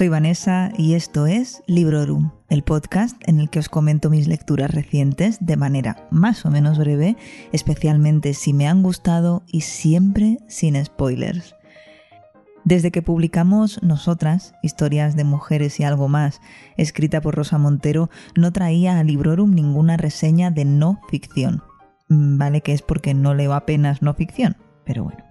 Soy Vanessa y esto es Librorum, el podcast en el que os comento mis lecturas recientes de manera más o menos breve, especialmente si me han gustado y siempre sin spoilers. Desde que publicamos Nosotras, Historias de Mujeres y algo más, escrita por Rosa Montero, no traía a Librorum ninguna reseña de no ficción. Mm, Vale que es porque no leo apenas no ficción, pero bueno.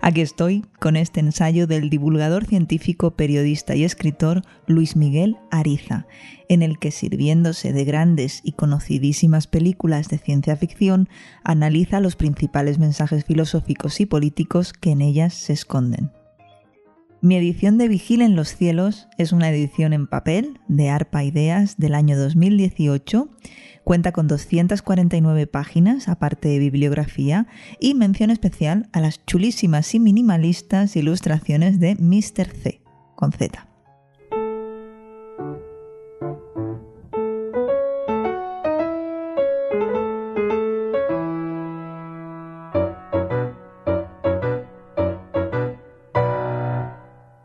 Aquí estoy con este ensayo del divulgador científico, periodista y escritor Luis Miguel Ariza, en el que sirviéndose de grandes y conocidísimas películas de ciencia ficción, analiza los principales mensajes filosóficos y políticos que en ellas se esconden. Mi edición de Vigil en los cielos es una edición en papel de Arpa Ideas del año 2018 Cuenta con 249 páginas, aparte de bibliografía, y mención especial a las chulísimas y minimalistas ilustraciones de Mr. C, con Z.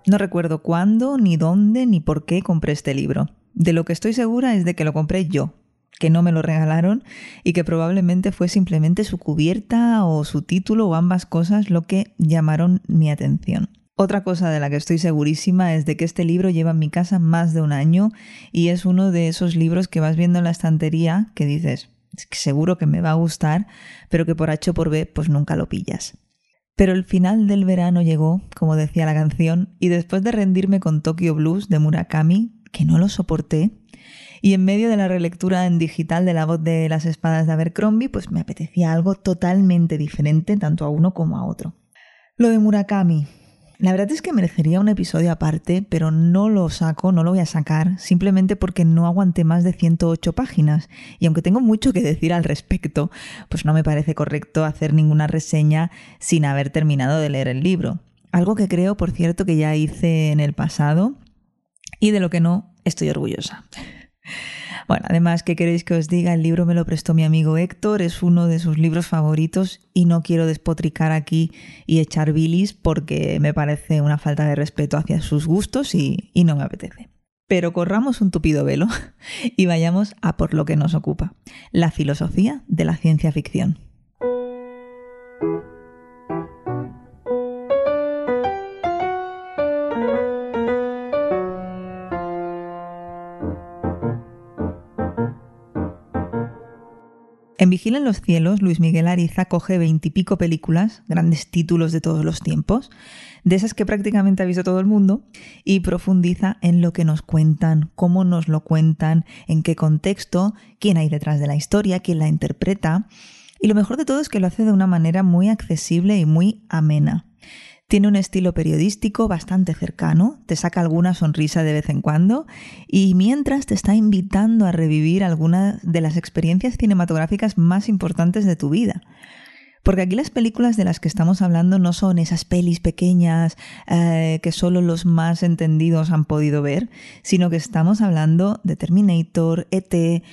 No recuerdo cuándo, ni dónde, ni por qué compré este libro. De lo que estoy segura es de que lo compré yo, que no me lo regalaron y que probablemente fue simplemente su cubierta o su título o ambas cosas lo que llamaron mi atención. Otra cosa de la que estoy segurísima es de que este libro lleva en mi casa más de un año y es uno de esos libros que vas viendo en la estantería que dices, seguro que me va a gustar, pero que por H o por B pues nunca lo pillas. Pero el final del verano llegó, como decía la canción, y después de rendirme con Tokyo Blues de Murakami, que no lo soporté, y en medio de la relectura en digital de la voz de las espadas de Abercrombie, pues me apetecía algo totalmente diferente tanto a uno como a otro. Lo de Murakami. La verdad es que merecería un episodio aparte, pero no lo saco, no lo voy a sacar, simplemente porque no aguanté más de 108 páginas. Y aunque tengo mucho que decir al respecto, pues no me parece correcto hacer ninguna reseña sin haber terminado de leer el libro. Algo que creo, por cierto, que ya hice en el pasado y de lo que no estoy orgullosa. Bueno, además, ¿qué queréis que os diga? El libro me lo prestó mi amigo Héctor, es uno de sus libros favoritos y no quiero despotricar aquí y echar bilis porque me parece una falta de respeto hacia sus gustos y, y no me apetece. Pero corramos un tupido velo y vayamos a por lo que nos ocupa, la filosofía de la ciencia ficción. En Vigila en los cielos, Luis Miguel Ariza coge veintipico películas, grandes títulos de todos los tiempos, de esas que prácticamente ha visto todo el mundo, y profundiza en lo que nos cuentan, cómo nos lo cuentan, en qué contexto, quién hay detrás de la historia, quién la interpreta. Y lo mejor de todo es que lo hace de una manera muy accesible y muy amena. Tiene un estilo periodístico bastante cercano, te saca alguna sonrisa de vez en cuando y mientras te está invitando a revivir algunas de las experiencias cinematográficas más importantes de tu vida. Porque aquí las películas de las que estamos hablando no son esas pelis pequeñas eh, que solo los más entendidos han podido ver, sino que estamos hablando de Terminator, ET,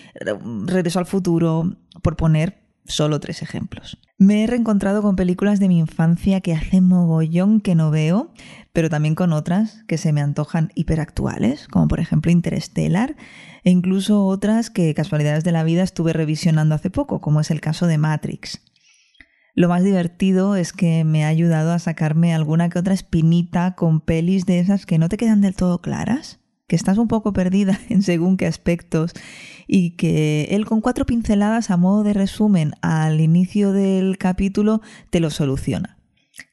Regreso al futuro, por poner solo tres ejemplos. Me he reencontrado con películas de mi infancia que hace mogollón que no veo, pero también con otras que se me antojan hiperactuales, como por ejemplo Interstellar, e incluso otras que casualidades de la vida estuve revisionando hace poco, como es el caso de Matrix. Lo más divertido es que me ha ayudado a sacarme alguna que otra espinita con pelis de esas que no te quedan del todo claras que estás un poco perdida en según qué aspectos y que él con cuatro pinceladas a modo de resumen al inicio del capítulo te lo soluciona.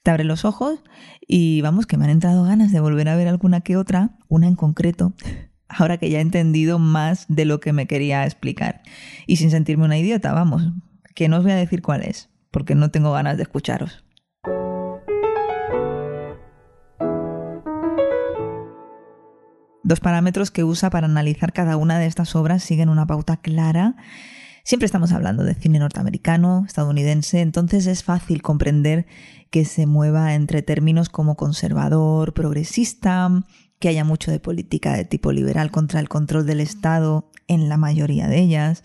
Te abre los ojos y vamos que me han entrado ganas de volver a ver alguna que otra, una en concreto, ahora que ya he entendido más de lo que me quería explicar. Y sin sentirme una idiota, vamos, que no os voy a decir cuál es, porque no tengo ganas de escucharos. Dos parámetros que usa para analizar cada una de estas obras siguen una pauta clara. Siempre estamos hablando de cine norteamericano, estadounidense, entonces es fácil comprender que se mueva entre términos como conservador, progresista, que haya mucho de política de tipo liberal contra el control del Estado en la mayoría de ellas,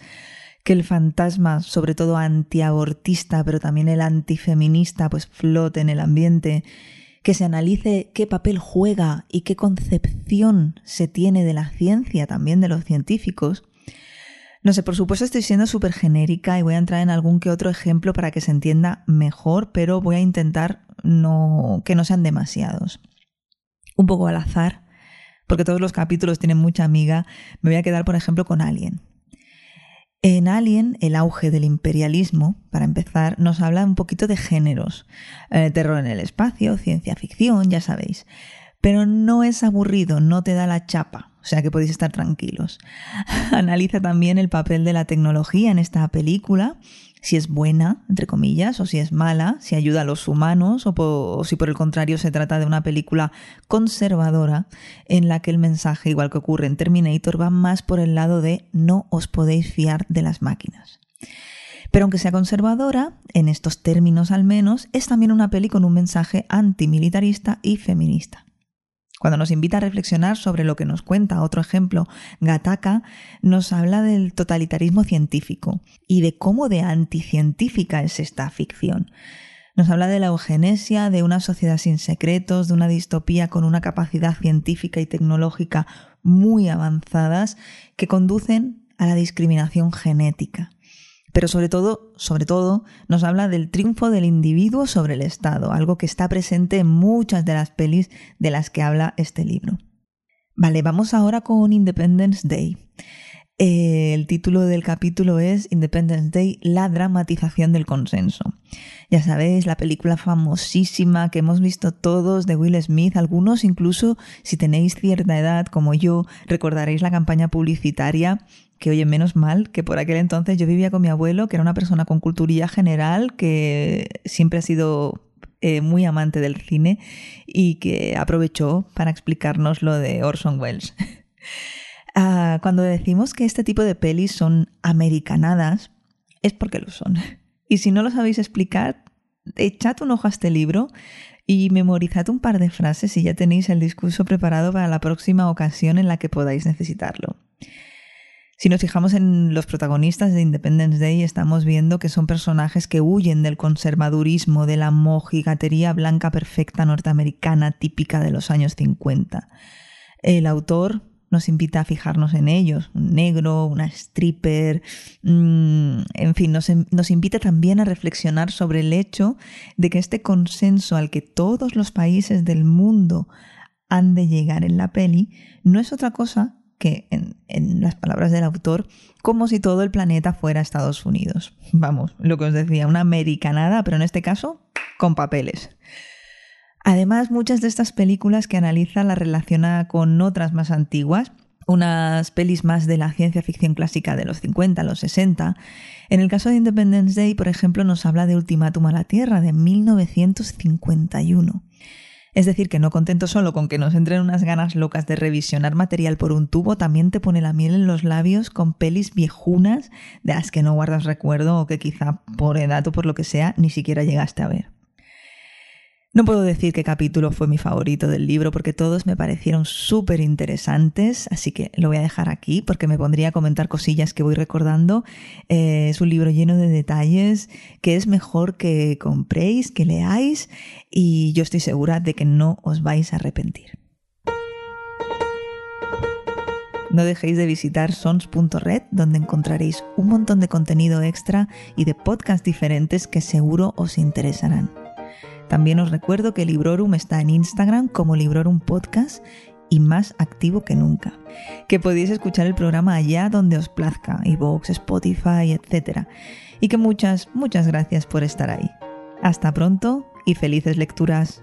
que el fantasma, sobre todo antiabortista, pero también el antifeminista, pues flote en el ambiente que se analice qué papel juega y qué concepción se tiene de la ciencia, también de los científicos. No sé, por supuesto estoy siendo súper genérica y voy a entrar en algún que otro ejemplo para que se entienda mejor, pero voy a intentar no, que no sean demasiados. Un poco al azar, porque todos los capítulos tienen mucha amiga, me voy a quedar, por ejemplo, con Alien. En Alien, el auge del imperialismo, para empezar, nos habla un poquito de géneros. Eh, terror en el espacio, ciencia ficción, ya sabéis. Pero no es aburrido, no te da la chapa, o sea que podéis estar tranquilos. Analiza también el papel de la tecnología en esta película si es buena, entre comillas, o si es mala, si ayuda a los humanos, o, si por el contrario se trata de una película conservadora en la que el mensaje, igual que ocurre en Terminator, va más por el lado de no os podéis fiar de las máquinas. Pero aunque sea conservadora, en estos términos al menos, es también una peli con un mensaje antimilitarista y feminista. Cuando nos invita a reflexionar sobre lo que nos cuenta otro ejemplo, Gataka nos habla del totalitarismo científico y de cómo de anticientífica es esta ficción. Nos habla de la eugenesia, de una sociedad sin secretos, de una distopía con una capacidad científica y tecnológica muy avanzadas que conducen a la discriminación genética pero sobre todo, sobre todo, nos habla del triunfo del individuo sobre el Estado, algo que está presente en muchas de las pelis de las que habla este libro. Vale, vamos ahora con Independence Day. Eh, el título del capítulo es Independence Day, la dramatización del consenso. Ya sabéis, la película famosísima que hemos visto todos de Will Smith, algunos incluso si tenéis cierta edad como yo, recordaréis la campaña publicitaria que oye, menos mal que por aquel entonces yo vivía con mi abuelo, que era una persona con culturía general, que siempre ha sido eh, muy amante del cine y que aprovechó para explicarnos lo de Orson Welles. Ah, cuando decimos que este tipo de pelis son americanadas, es porque lo son. Y si no lo sabéis explicar, echad un ojo a este libro y memorizad un par de frases y ya tenéis el discurso preparado para la próxima ocasión en la que podáis necesitarlo. Si nos fijamos en los protagonistas de Independence Day, estamos viendo que son personajes que huyen del conservadurismo, de la mojigatería blanca perfecta norteamericana típica de los años 50. El autor nos invita a fijarnos en ellos, un negro, una stripper, mm, en fin, nos, nos invita también a reflexionar sobre el hecho de que este consenso al que todos los países del mundo han de llegar en la peli no es otra cosa que, en, las palabras del autor, como si todo el planeta fuera Estados Unidos. Vamos, lo que os decía, una americanada, pero en este caso, con papeles. Además, muchas de estas películas que analiza la relaciona con otras más antiguas, unas pelis más de la ciencia ficción clásica de los 50, los 60. En el caso de Independence Day, por ejemplo, nos habla de Ultimátum a la Tierra de 1951. Es decir, que no contento solo con que nos entren unas ganas locas de revisionar material por un tubo, también te pone la miel en los labios con pelis viejunas de las que no guardas recuerdo o que quizá por edad o por lo que sea ni siquiera llegaste a ver. No puedo decir qué capítulo fue mi favorito del libro porque todos me parecieron súper interesantes, así que lo voy a dejar aquí porque me pondría a comentar cosillas que voy recordando. Eh, es un libro lleno de detalles que es mejor que compréis, que leáis y yo estoy segura de que no os vais a arrepentir. No dejéis de visitar sons.red, donde encontraréis un montón de contenido extra y de podcasts diferentes que seguro os interesarán. También os recuerdo que Librorum está en Instagram como Librorum Podcast y más activo que nunca. Que podéis escuchar el programa allá donde os plazca, iVoox, Spotify, etc. Y que muchas, muchas gracias por estar ahí. Hasta pronto y felices lecturas.